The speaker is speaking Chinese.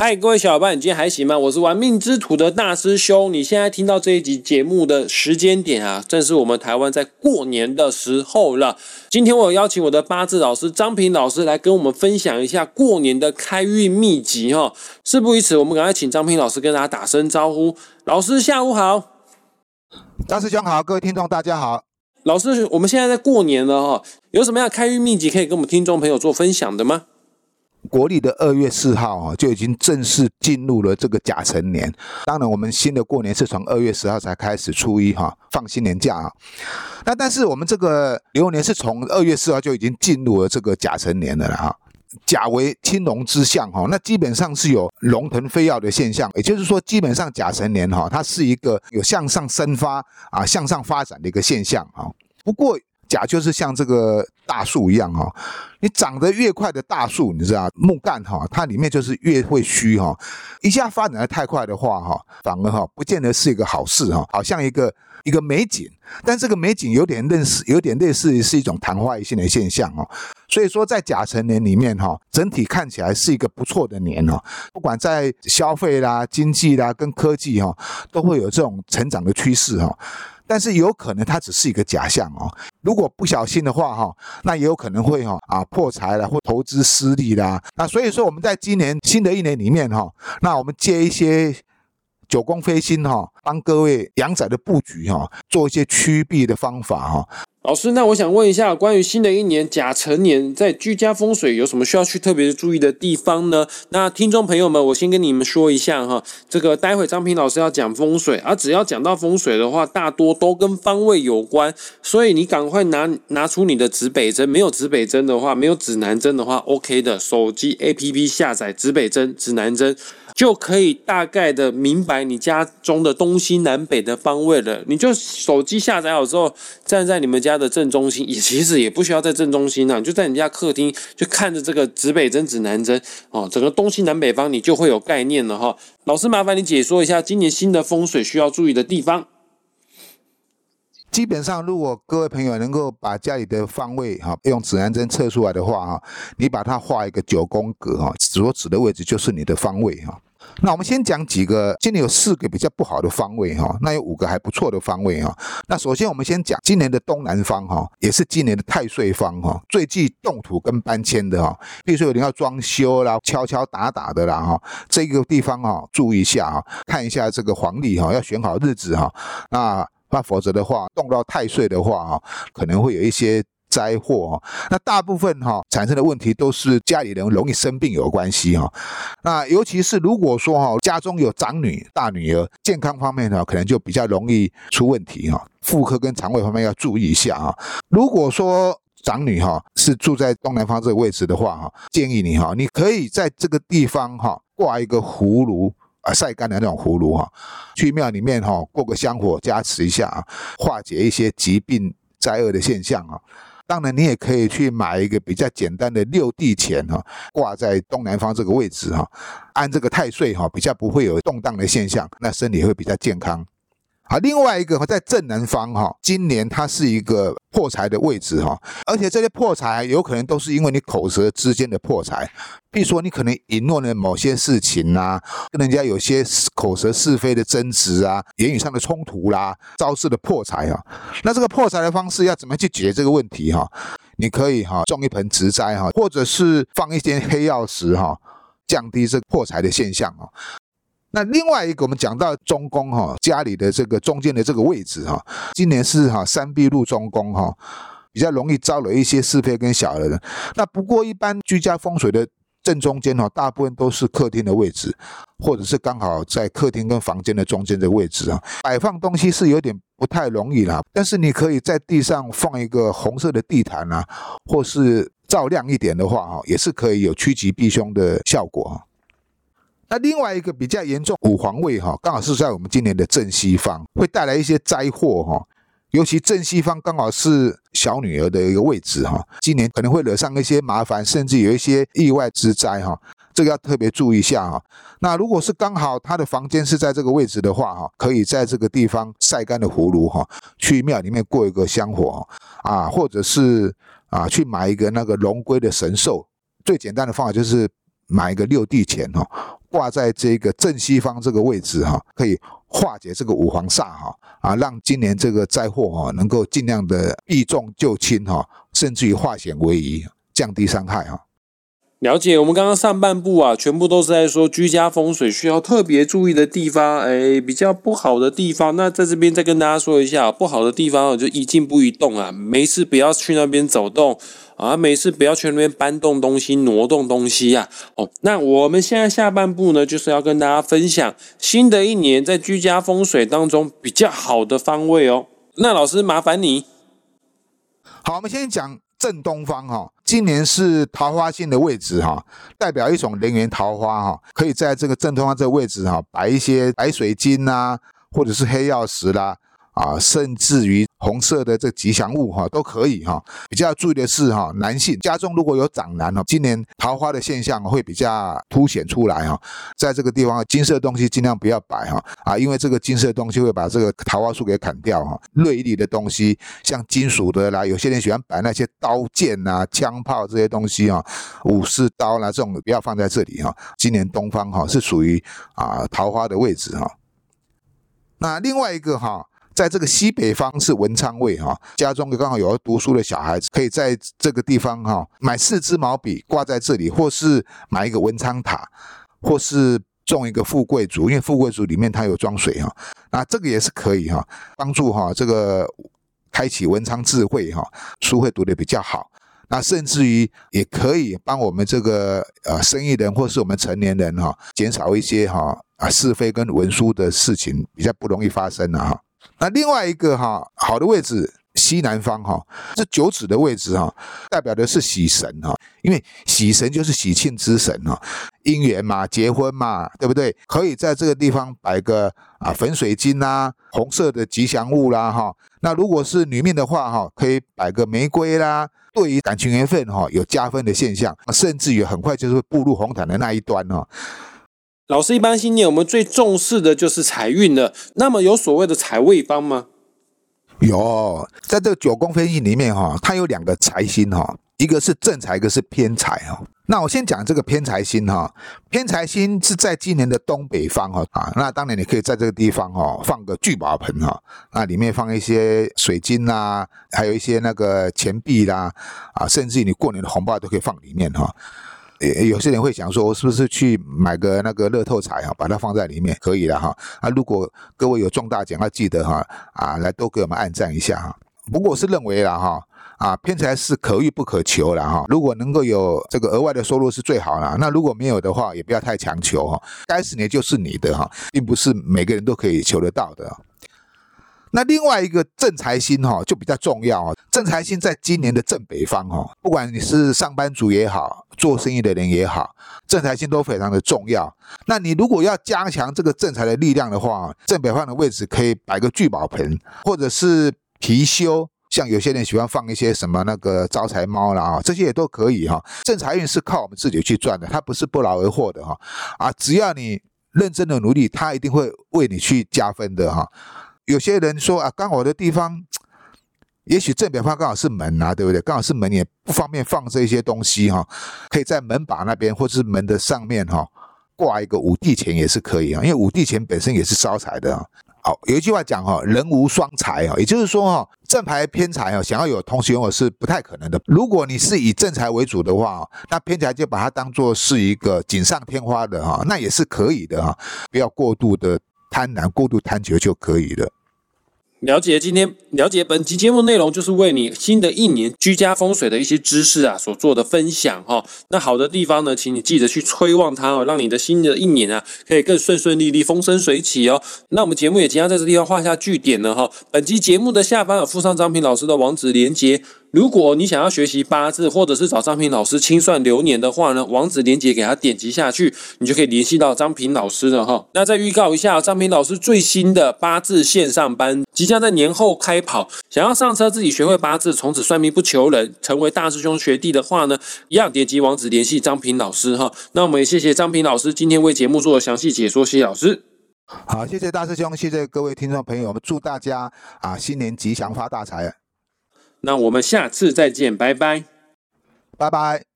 嗨，各位小伙伴，你今天还行吗？我是玩命之徒的大师兄。你现在听到这一集节目的时间点啊，正是我们台湾在过年的时候了。今天我有邀请我的八字老师张平老师来跟我们分享一下过年的开运秘籍哈。事不宜迟，我们赶快请张平老师跟大家打声招呼。老师下午好，大师兄好，各位听众大家好。老师，我们现在在过年了哈，有什么样开运秘籍可以跟我们听众朋友做分享的吗？国历的二月四号啊，就已经正式进入了这个甲辰年。当然，我们新的过年是从二月十号才开始初一哈放新年假啊。那但是我们这个流年是从二月四号就已经进入了这个甲辰年的了哈。甲为青龙之象哈，那基本上是有龙腾飞跃的现象。也就是说，基本上甲辰年哈，它是一个有向上生发啊、向上发展的一个现象啊。不过，甲就是像这个大树一样哈，你长得越快的大树，你知道木干哈，它里面就是越会虚哈。一下发展的太快的话哈，反而哈不见得是一个好事哈。好像一个一个美景，但这个美景有点类似，有点类似于是一种昙花一现的现象哦。所以说，在甲辰年里面哈，整体看起来是一个不错的年哦。不管在消费啦、经济啦跟科技哈，都会有这种成长的趋势哈。但是有可能它只是一个假象哦，如果不小心的话哈，那也有可能会哈啊破财了或投资失利啦。那所以说我们在今年新的一年里面哈，那我们借一些九宫飞星哈，帮各位阳仔的布局哈，做一些趋避的方法哈。老师，那我想问一下，关于新的一年甲辰年，在居家风水有什么需要去特别注意的地方呢？那听众朋友们，我先跟你们说一下哈，这个待会张平老师要讲风水，而只要讲到风水的话，大多都跟方位有关，所以你赶快拿拿出你的指北针，没有指北针的话，没有指南针的话，OK 的，手机 APP 下载指北针、指南针。就可以大概的明白你家中的东西南北的方位了。你就手机下载好之后，站在你们家的正中心，也其实也不需要在正中心啊，就在你家客厅，就看着这个指北针、指南针哦，整个东西南北方你就会有概念了哈。老师，麻烦你解说一下今年新的风水需要注意的地方。基本上，如果各位朋友能够把家里的方位哈用指南针测出来的话哈，你把它画一个九宫格哈，所指的位置就是你的方位哈。那我们先讲几个，今年有四个比较不好的方位哈，那有五个还不错的方位哈。那首先我们先讲今年的东南方哈，也是今年的太岁方哈，最忌动土跟搬迁的哈。比如说有人要装修啦、敲敲打打的啦哈，这个地方哈注意一下哈，看一下这个黄历哈，要选好日子哈。那那否则的话，动到太岁的话哈，可能会有一些。灾祸哈，那大部分哈产生的问题都是家里人容易生病有关系哈。那尤其是如果说哈家中有长女、大女儿，健康方面呢可能就比较容易出问题哈。妇科跟肠胃方面要注意一下啊。如果说长女哈是住在东南方这个位置的话哈，建议你哈，你可以在这个地方哈挂一个葫芦啊晒干的那种葫芦哈，去庙里面哈过个香火加持一下啊，化解一些疾病灾厄的现象啊。当然，你也可以去买一个比较简单的六地钱哈，挂在东南方这个位置哈，按这个太岁哈，比较不会有动荡的现象，那身体会比较健康。啊，另外一个在正南方哈，今年它是一个破财的位置哈，而且这些破财有可能都是因为你口舌之间的破财，比如说你可能隐诺了某些事情啊，跟人家有些口舌是非的争执啊，言语上的冲突啦，招致的破财啊。那这个破财的方式要怎么去解决这个问题哈？你可以哈种一盆植栽哈，或者是放一些黑曜石哈，降低这个破财的现象啊。那另外一个，我们讲到中宫哈，家里的这个中间的这个位置哈，今年是哈三壁入中宫哈，比较容易招惹一些是非跟小人。那不过一般居家风水的正中间哈，大部分都是客厅的位置，或者是刚好在客厅跟房间的中间的位置啊，摆放东西是有点不太容易啦。但是你可以在地上放一个红色的地毯啊，或是照亮一点的话哈，也是可以有趋吉避凶的效果。那另外一个比较严重，五皇位哈，刚好是在我们今年的正西方，会带来一些灾祸哈。尤其正西方刚好是小女儿的一个位置哈，今年可能会惹上一些麻烦，甚至有一些意外之灾哈。这个要特别注意一下哈。那如果是刚好她的房间是在这个位置的话哈，可以在这个地方晒干的葫芦哈，去庙里面过一个香火啊，或者是啊去买一个那个龙龟的神兽。最简单的方法就是买一个六地钱哈。挂在这个正西方这个位置哈，可以化解这个五黄煞哈啊，让今年这个灾祸哈能够尽量的避重就轻哈，甚至于化险为夷，降低伤害哈。了解，我们刚刚上半部啊，全部都是在说居家风水需要特别注意的地方，哎，比较不好的地方。那在这边再跟大家说一下，不好的地方就一静不宜动啊，没事不要去那边走动啊，没事不要去那边搬动东西、挪动东西呀。哦，那我们现在下半部呢，就是要跟大家分享新的一年在居家风水当中比较好的方位哦。那老师麻烦你，好，我们先讲。正东方哈，今年是桃花星的位置哈，代表一种人缘桃花哈，可以在这个正东方这个位置哈，摆一些白水晶呐，或者是黑曜石啦。啊甚至于红色的这吉祥物哈都可以哈。比较注意的是哈，男性家中如果有长男哦，今年桃花的现象会比较凸显出来哈。在这个地方，金色东西尽量不要摆哈啊，因为这个金色东西会把这个桃花树给砍掉哈。锐利的东西，像金属的啦，有些人喜欢摆那些刀剑呐、枪炮这些东西啊，武士刀啦这种不要放在这里哈。今年东方哈是属于啊桃花的位置哈。那另外一个哈。在这个西北方是文昌位哈，家中刚好有要读书的小孩子，可以在这个地方哈买四支毛笔挂在这里，或是买一个文昌塔，或是种一个富贵竹，因为富贵竹里面它有装水哈，那这个也是可以哈，帮助哈这个开启文昌智慧哈，书会读得比较好。那甚至于也可以帮我们这个呃生意人或是我们成年人哈，减少一些哈啊是非跟文书的事情比较不容易发生了哈。那另外一个哈好的位置西南方哈，这九子的位置哈，代表的是喜神哈，因为喜神就是喜庆之神哈，姻缘嘛，结婚嘛，对不对？可以在这个地方摆个啊粉水晶啦，红色的吉祥物啦哈。那如果是女命的话哈，可以摆个玫瑰啦，对于感情缘分哈有加分的现象，甚至于很快就是步入红毯的那一端哈。老师，一般新年我们最重视的就是财运了。那么有所谓的财位方吗？有，在这个九宫分析里面哈，它有两个财星哈，一个是正财，一个是偏财哈。那我先讲这个偏财星哈，偏财星是在今年的东北方哈啊。那当然你可以在这个地方哈放个聚宝盆哈，那里面放一些水晶啦，还有一些那个钱币啦啊，甚至于你过年的红包都可以放里面哈。有些人会想说，我是不是去买个那个乐透彩哈，把它放在里面可以了哈。啊，如果各位有中大奖，要记得哈啊，来多给我们按赞一下哈。不过我是认为了哈啊，偏财是可遇不可求了哈。如果能够有这个额外的收入是最好了。那如果没有的话，也不要太强求哈。该是你就是你的哈，并不是每个人都可以求得到的。那另外一个正财星哈就比较重要啊，正财星在今年的正北方哈，不管你是上班族也好，做生意的人也好，正财星都非常的重要。那你如果要加强这个正财的力量的话，正北方的位置可以摆个聚宝盆，或者是貔貅，像有些人喜欢放一些什么那个招财猫啦啊，这些也都可以哈。正财运是靠我们自己去赚的，它不是不劳而获的哈啊，只要你认真的努力，它一定会为你去加分的哈。有些人说啊，刚好的地方，也许正北方刚好是门啊，对不对？刚好是门，也不方便放这些东西哈。可以在门把那边，或者是门的上面哈，挂一个五帝钱也是可以啊。因为五帝钱本身也是招财的啊。好，有一句话讲哈，人无双财啊，也就是说哈，正牌偏财啊，想要有同时拥有是不太可能的。如果你是以正财为主的话，那偏财就把它当做是一个锦上添花的哈，那也是可以的哈，不要过度的贪婪，过度贪求就可以了。了解今天了解本期节目内容，就是为你新的一年居家风水的一些知识啊所做的分享哈。那好的地方呢，请你记得去催旺它哦，让你的新的一年啊可以更顺顺利利、风生水起哦。那我们节目也即将在这地方画下句点了哈。本期节目的下方有附上张平老师的网址连接。如果你想要学习八字，或者是找张平老师清算流年的话呢，网址连接给他点击下去，你就可以联系到张平老师了哈。那再预告一下，张平老师最新的八字线上班即将在年后开跑，想要上车自己学会八字，从此算命不求人，成为大师兄学弟的话呢，一样点击网址联系张平老师哈。那我们也谢谢张平老师今天为节目做的详细解说，谢谢老师。好，谢谢大师兄，谢谢各位听众朋友，我们祝大家啊新年吉祥发大财。那我们下次再见，拜拜，拜拜。